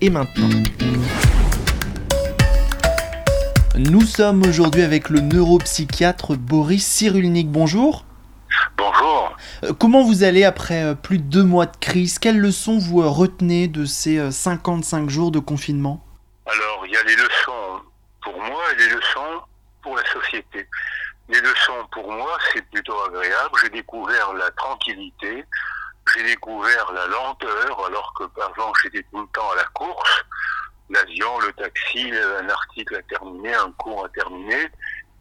et maintenant. Nous sommes aujourd'hui avec le neuropsychiatre Boris Cyrulnik. Bonjour. Bonjour. Euh, comment vous allez après euh, plus de deux mois de crise? Quelles leçons vous euh, retenez de ces 55 jours de confinement? Alors, il y a les leçons pour moi et les leçons pour la société. Les leçons pour moi, c'est plutôt agréable. J'ai découvert la tranquillité, j'ai découvert la lenteur, alors que avant j'étais tout le temps à la course l'avion, le taxi, un article à terminer, un cours à terminer.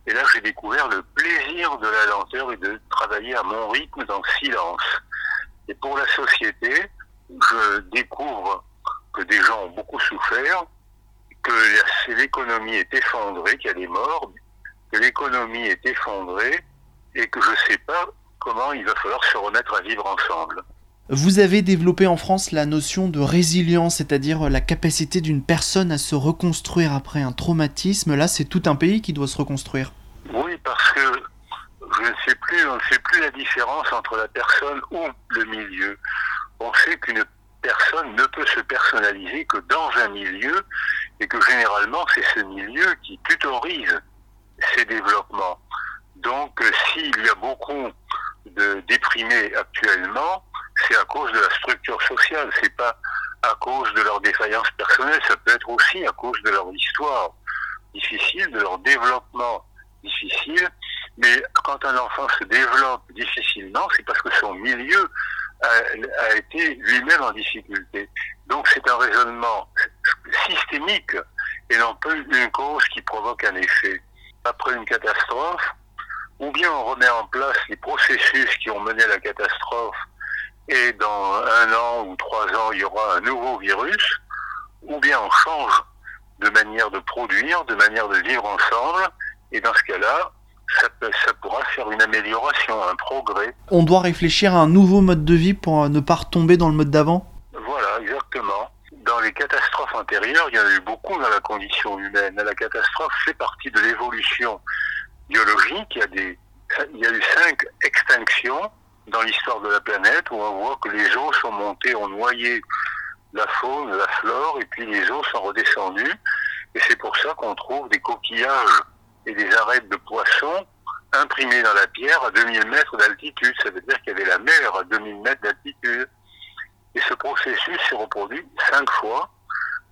Et là, j'ai découvert le plaisir de la lenteur et de travailler à mon rythme dans le silence. Et pour la société, je découvre que des gens ont beaucoup souffert, que l'économie est effondrée, qu'il y a des morts, que l'économie est effondrée et que je ne sais pas comment il va falloir se remettre à vivre ensemble. Vous avez développé en France la notion de résilience, c'est-à-dire la capacité d'une personne à se reconstruire après un traumatisme. Là, c'est tout un pays qui doit se reconstruire. Oui, parce que je ne sais plus, on ne sait plus la différence entre la personne ou le milieu. On sait qu'une personne ne peut se personnaliser que dans un milieu et que généralement c'est ce milieu qui tutorise ses développements. Donc s'il y a beaucoup de déprimés actuellement, c'est à cause de la structure sociale, c'est pas à cause de leur défaillance personnelle, ça peut être aussi à cause de leur histoire difficile, de leur développement difficile. Mais quand un enfant se développe difficilement, c'est parce que son milieu a, a été lui-même en difficulté. Donc c'est un raisonnement systémique et non pas une cause qui provoque un effet. Après une catastrophe, ou bien on remet en place les processus qui ont mené à la catastrophe et dans un an ou trois ans, il y aura un nouveau virus, ou bien on change de manière de produire, de manière de vivre ensemble, et dans ce cas-là, ça, ça, pourra faire une amélioration, un progrès. On doit réfléchir à un nouveau mode de vie pour ne pas retomber dans le mode d'avant Voilà, exactement. Dans les catastrophes antérieures, il y en a eu beaucoup dans la condition humaine. La catastrophe fait partie de l'évolution biologique. Il y, a des, il y a eu cinq extinctions dans l'histoire de la planète où on voit que les eaux sont montées, ont noyé la faune, la flore, et puis les eaux sont redescendues. Et c'est pour ça qu'on trouve des coquillages et des arêtes de poissons imprimés dans la pierre à 2000 mètres d'altitude. Ça veut dire qu'il y avait la mer à 2000 mètres d'altitude. Et ce processus s'est reproduit cinq fois.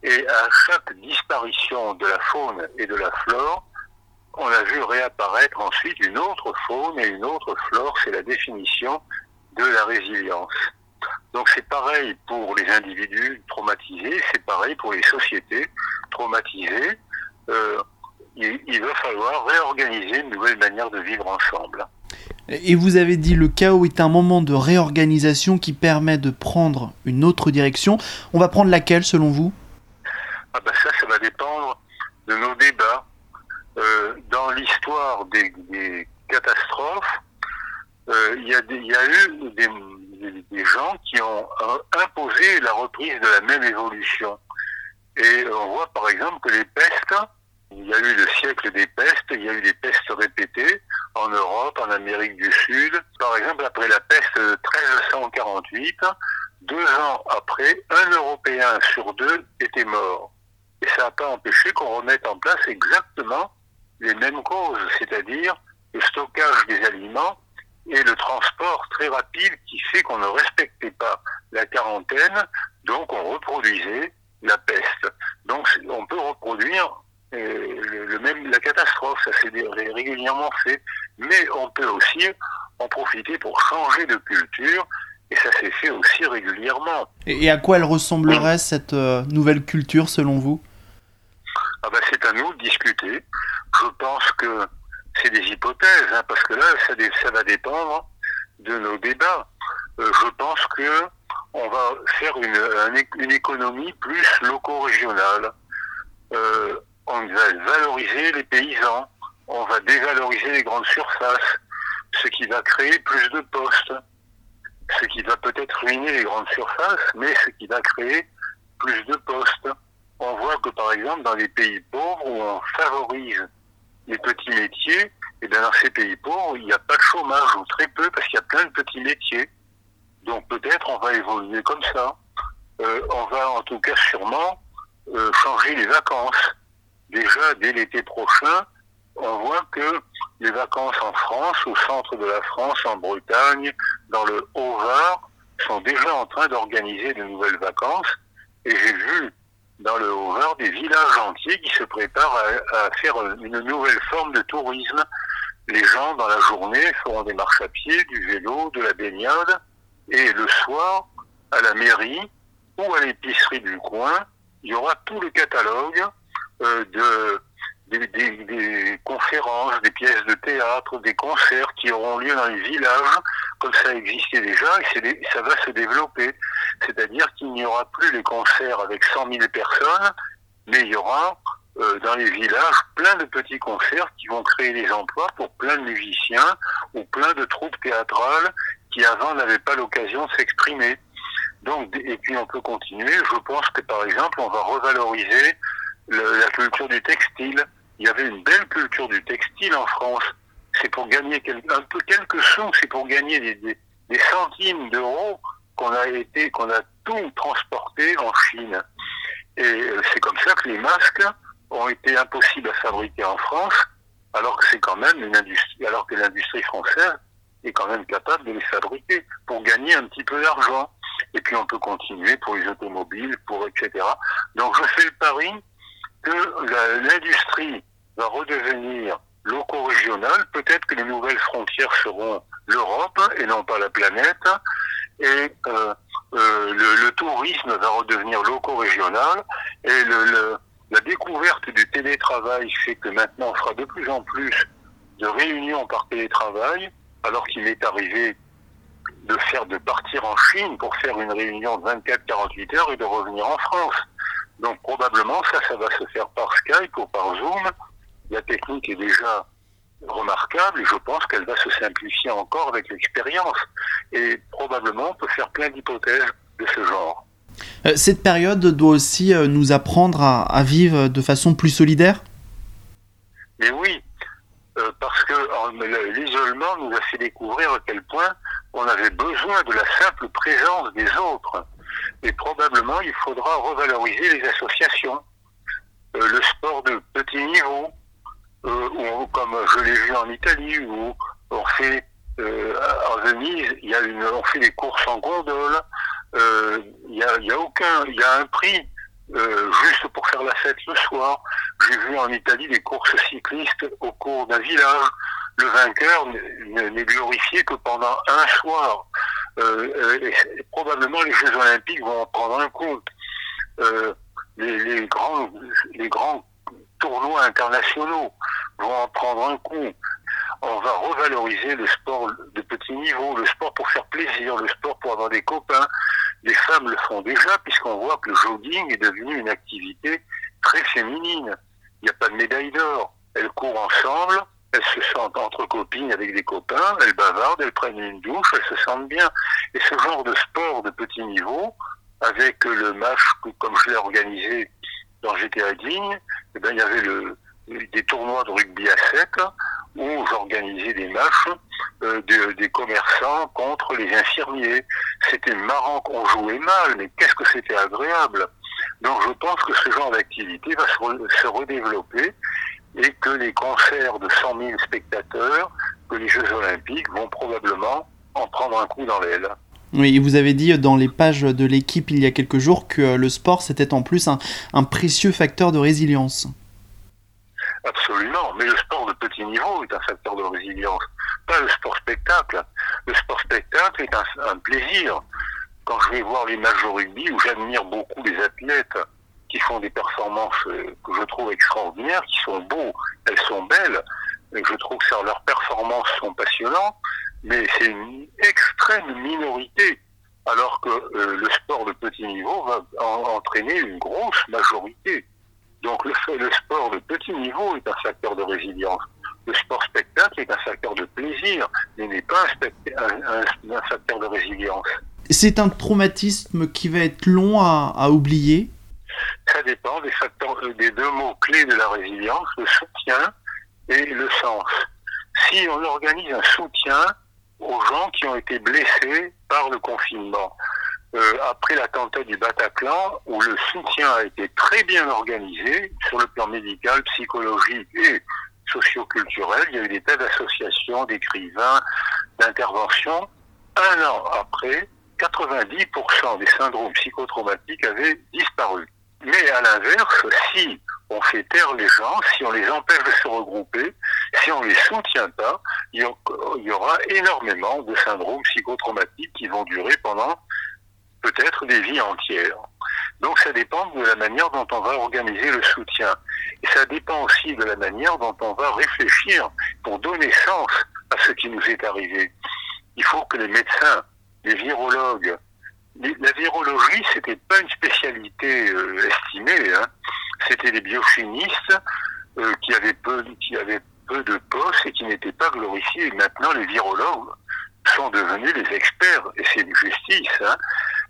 Et à chaque disparition de la faune et de la flore, on a vu réapparaître ensuite une autre faune et une autre flore, c'est la définition de la résilience. Donc c'est pareil pour les individus traumatisés, c'est pareil pour les sociétés traumatisées. Euh, il, il, va falloir réorganiser une nouvelle manière de vivre ensemble. Et vous avez dit le chaos est un moment de réorganisation qui permet de prendre une autre direction. On va prendre laquelle selon vous? Ah ben Ça, ça va dépendre de nos débats euh, dans l'histoire des, des, catastrophes, euh, il, y a il y a eu des, des, gens qui ont euh, imposé la reprise de la même évolution. Et on voit par exemple que les pestes, il y a eu le siècle des pestes, il y a eu des pestes répétées en Europe, en Amérique du Sud. Par exemple, après la peste de 1348, deux ans après, un Européen sur deux était mort. Et ça n'a pas empêché qu'on remette en place exactement les mêmes causes, c'est-à-dire le stockage des aliments et le transport très rapide qui fait qu'on ne respectait pas la quarantaine, donc on reproduisait la peste. Donc on peut reproduire euh, le, même la catastrophe, ça s'est régulièrement fait, mais on peut aussi en profiter pour changer de culture et ça s'est fait aussi régulièrement. Et à quoi elle ressemblerait cette euh, nouvelle culture selon vous? Ah ben, C'est à nous de discuter je pense que c'est des hypothèses, hein, parce que là, ça, va dépendre de nos débats. Euh, je pense que on va faire une, économie plus loco-régionale. Euh, on va valoriser les paysans, on va dévaloriser les grandes surfaces, ce qui va créer plus de postes, ce qui va peut-être ruiner les grandes surfaces, mais ce qui va créer plus de postes. On voit que par exemple dans les pays pauvres on favorise les petits métiers, et bien dans ces pays pauvres, il n'y a pas de chômage ou très peu parce qu'il y a plein de petits métiers. Donc peut-être on va évoluer comme ça. Euh, on va en tout cas sûrement euh, changer les vacances. Déjà dès l'été prochain, on voit que les vacances en France, au centre de la France, en Bretagne, dans le Haut-Var, sont déjà en train d'organiser de nouvelles vacances. Et j'ai vu dans le Haut-Var des villages entiers qui se préparent à, faire une nouvelle forme de tourisme. Les gens, dans la journée, feront des marches à pied, du vélo, de la baignade. Et le soir, à la mairie ou à l'épicerie du coin, il y aura tout le catalogue euh, de des, conférences, des pièces de théâtre, des concerts qui auront lieu dans les villages, comme ça existait déjà, et ça va se développer. C'est-à-dire qu'il n'y aura plus les concerts avec 100 000 personnes, mais il y aura euh, dans les villages plein de petits concerts qui vont créer des emplois pour plein de musiciens ou plein de troupes théâtrales qui avant n'avaient pas l'occasion de s'exprimer. Donc, et puis on peut continuer. Je pense que par exemple, on va revaloriser la culture du textile il y avait une belle culture du textile en France. C'est pour gagner un peu quelques sous, c'est pour gagner des, centimes d'euros qu'on a été, qu'on a tout transporté en Chine. Et euh, c'est comme ça que les masques ont été impossibles à fabriquer en France, alors que c'est quand même une industrie, alors que l'industrie française est quand même capable de les fabriquer pour gagner un petit peu d'argent. Et puis on peut continuer pour les automobiles, pour etc. Donc je fais le pari que l'industrie va redevenir loco-régionale. Peut-être que les nouvelles frontières seront l'Europe et non pas la planète. Et euh, euh, le, tourisme va redevenir loco-régional. Et le, la découverte du télétravail fait que maintenant on fera de plus en plus de réunions par télétravail, alors qu'il est arrivé de faire de partir en Chine pour faire une réunion de 24-48 heures et de revenir en France. Donc probablement ça, ça va se faire par Skype ou par Zoom la technique est déjà remarquable et je pense qu'elle va se simplifier encore avec l'expérience. Et probablement, on peut faire plein d'hypothèses de ce genre. Euh, cette période doit aussi euh, nous apprendre à, vivre de façon plus solidaire? Mais oui, euh, parce que l'isolement nous a fait découvrir à quel point on avait besoin de la simple présence des autres. Et probablement, il faudra revaloriser les associations, le sport de petit niveau, euh, comme je l'ai vu en Italie, où on fait euh, à Venise, il y a une, on fait des courses en gondole. Euh, il y, a, y a aucun, il y a un prix euh, juste pour faire la fête le soir. J'ai vu en Italie des courses cyclistes au cours d'un village. Le vainqueur n'est glorifié que pendant un soir. Euh, et probablement les Jeux Olympiques vont en prendre un coup. Euh, les, les, grands, les grands tournois internationaux vont en prendre un coup. On va revaloriser le sport de petit niveau, le sport pour faire plaisir, le sport pour avoir des copains. Les femmes le font déjà puisqu'on voit que le jogging est devenu une activité très féminine. Il n'y a pas de médaille d'or. Elles courent ensemble, elles se sentent entre copines avec des copains, elles bavardent, elles prennent une douche, elles se sentent bien. Et ce genre de sport de petit niveau, avec le match comme je l'ai organisé j'étais à Digne, eh ben, il y avait le, des tournois de rugby à 7 où j'organisais des matchs euh, des commerçants contre les infirmiers. C'était marrant qu'on jouait mal, mais qu'est-ce que c'était agréable. Donc je pense que ce genre d'activité va se, se, redévelopper et que les concerts de 100 000 spectateurs, que les Jeux olympiques vont probablement en prendre un coup dans l'aile. Oui, vous avez dit dans les pages de l'équipe il y a quelques jours que le sport c'était en plus un, un précieux facteur de résilience. Absolument, mais le sport de petit niveau est un facteur de résilience, pas le sport spectacle. Le sport spectacle est un, plaisir. Quand je vais voir les matchs rugby, où j'admire beaucoup les athlètes qui font des performances euh, que je trouve extraordinaires, qui sont beaux, elles sont belles, je trouve que leurs performances sont passionnantes, mais c'est une extrême minorité alors que euh, le sport de petit niveau va entraîner une grosse majorité. Donc le, sport de petit niveau est un facteur de résilience. Le sport spectacle est un facteur de plaisir, mais n'est pas un, facteur de résilience. C'est un traumatisme qui va être long à oublier Ça dépend des facteurs, des deux mots clés de la résilience, le soutien et le sens. Si on organise un soutien aux gens qui ont été blessés par le confinement, euh, après l'attentat du Bataclan, où le soutien a été très bien organisé sur le plan médical, psychologique et socioculturel. Il y a eu des tas d'associations, d'écrivains, d'interventions. Un an après, 90% des syndromes psychotraumatiques avaient disparu. Mais à l'inverse, si on fait taire les gens, si on les empêche de se regrouper, si on les soutient pas, il y aura énormément de syndromes psychotraumatiques qui vont durer pendant peut-être des vies entières. Donc ça dépend de la manière dont on va organiser le soutien. Et ça dépend aussi de la manière dont on va réfléchir pour donner sens à ce qui nous est arrivé. Il faut que les médecins, les virologues, la virologie, c'était pas une spécialité euh, estimée. Hein. C'était des biochimistes euh, qui avaient peu, de postes et qui n'étaient pas glorifiés. maintenant, les virologues sont devenus des experts et c'est une justice. Hein.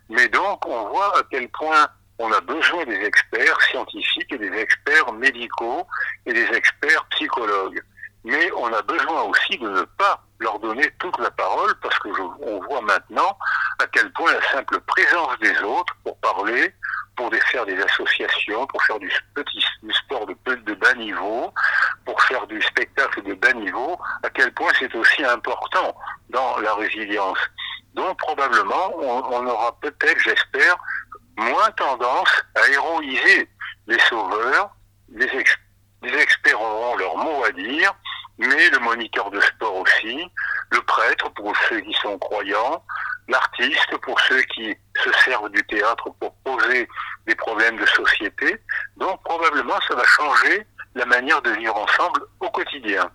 Mais donc, on voit à quel point on a besoin des experts scientifiques et des experts médicaux et des experts psychologues. Mais on a besoin aussi de ne pas leur donner toute la parole parce que on voit maintenant à quel point la simple présence des autres pour parler, pour faire des associations, pour faire du petit sport de, bas niveau, pour faire du spectacle de bas niveau, à quel point c'est aussi important dans la résilience. Donc probablement, on, aura peut-être, j'espère, moins tendance à héroïser les sauveurs, les experts auront leur mot à dire, mais le moniteur de sport aussi, le prêtre pour ceux qui sont croyants, l'artiste pour ceux qui se servent du théâtre pour poser des problèmes de société. Donc probablement ça va changer la manière de vivre ensemble au quotidien.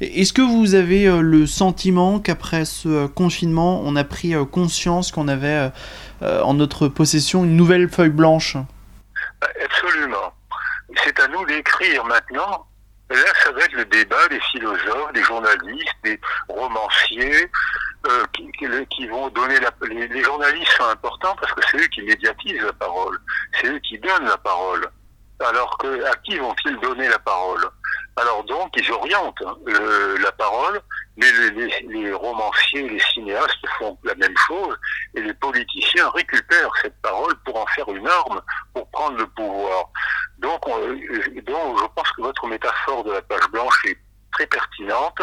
Est-ce que vous avez euh, le sentiment qu'après ce euh, confinement, on a pris euh, conscience qu'on avait en notre possession une nouvelle feuille blanche? Absolument. C'est à nous d'écrire maintenant. Là, ça va être le débat des philosophes, des journalistes, des romanciers, qui, vont donner la... Les, les journalistes sont importants parce que c'est eux qui médiatisent la parole, c'est eux qui donnent la parole. Alors que à qui vont-ils donner la parole? Alors donc, ils orientent hein, la parole, mais les, romanciers, les cinéastes font la même chose, et les politiciens récupèrent cette parole pour en faire une arme, pour prendre le pouvoir. Donc, donc je pense que votre métaphore de la page blanche est très pertinente.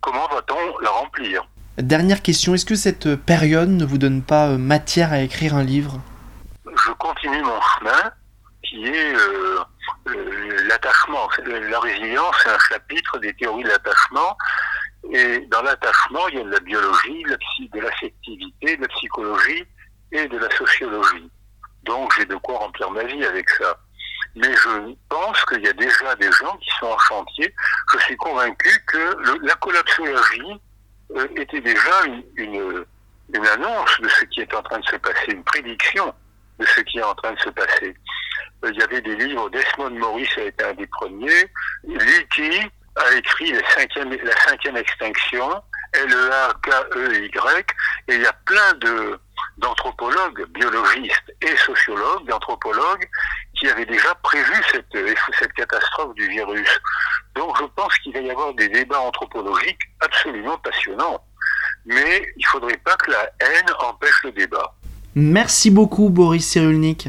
Comment va-t-on la remplir? Dernière question, est-ce que cette période ne vous donne pas euh, matière à écrire un livre? Je continue mon chemin, qui est... Euh, euh, l'attachement. La résilience, c'est un chapitre des théories de l'attachement. Et dans l'attachement, il y a de la biologie, de l'affectivité, de la psychologie et de la sociologie. Donc j'ai de quoi remplir ma vie avec ça. Mais je pense qu'il y a déjà des gens qui sont en chantier. Je suis convaincu que la collapsologie euh, était déjà une, une annonce de ce qui est en train de se passer, une prédiction de ce qui est en train de se passer. Il y avait des livres, Desmond Morris a été un des premiers, Leakey a écrit la cinquième, extinction, L-E-A-K-E-Y, et il y a plein d'anthropologues, biologistes et sociologues, d'anthropologues, qui avaient déjà prévu cette, cette catastrophe du virus. Donc je pense qu'il va y avoir des débats anthropologiques absolument passionnants. Mais il ne faudrait pas que la haine empêche le débat. Merci beaucoup Boris Cyrulnik.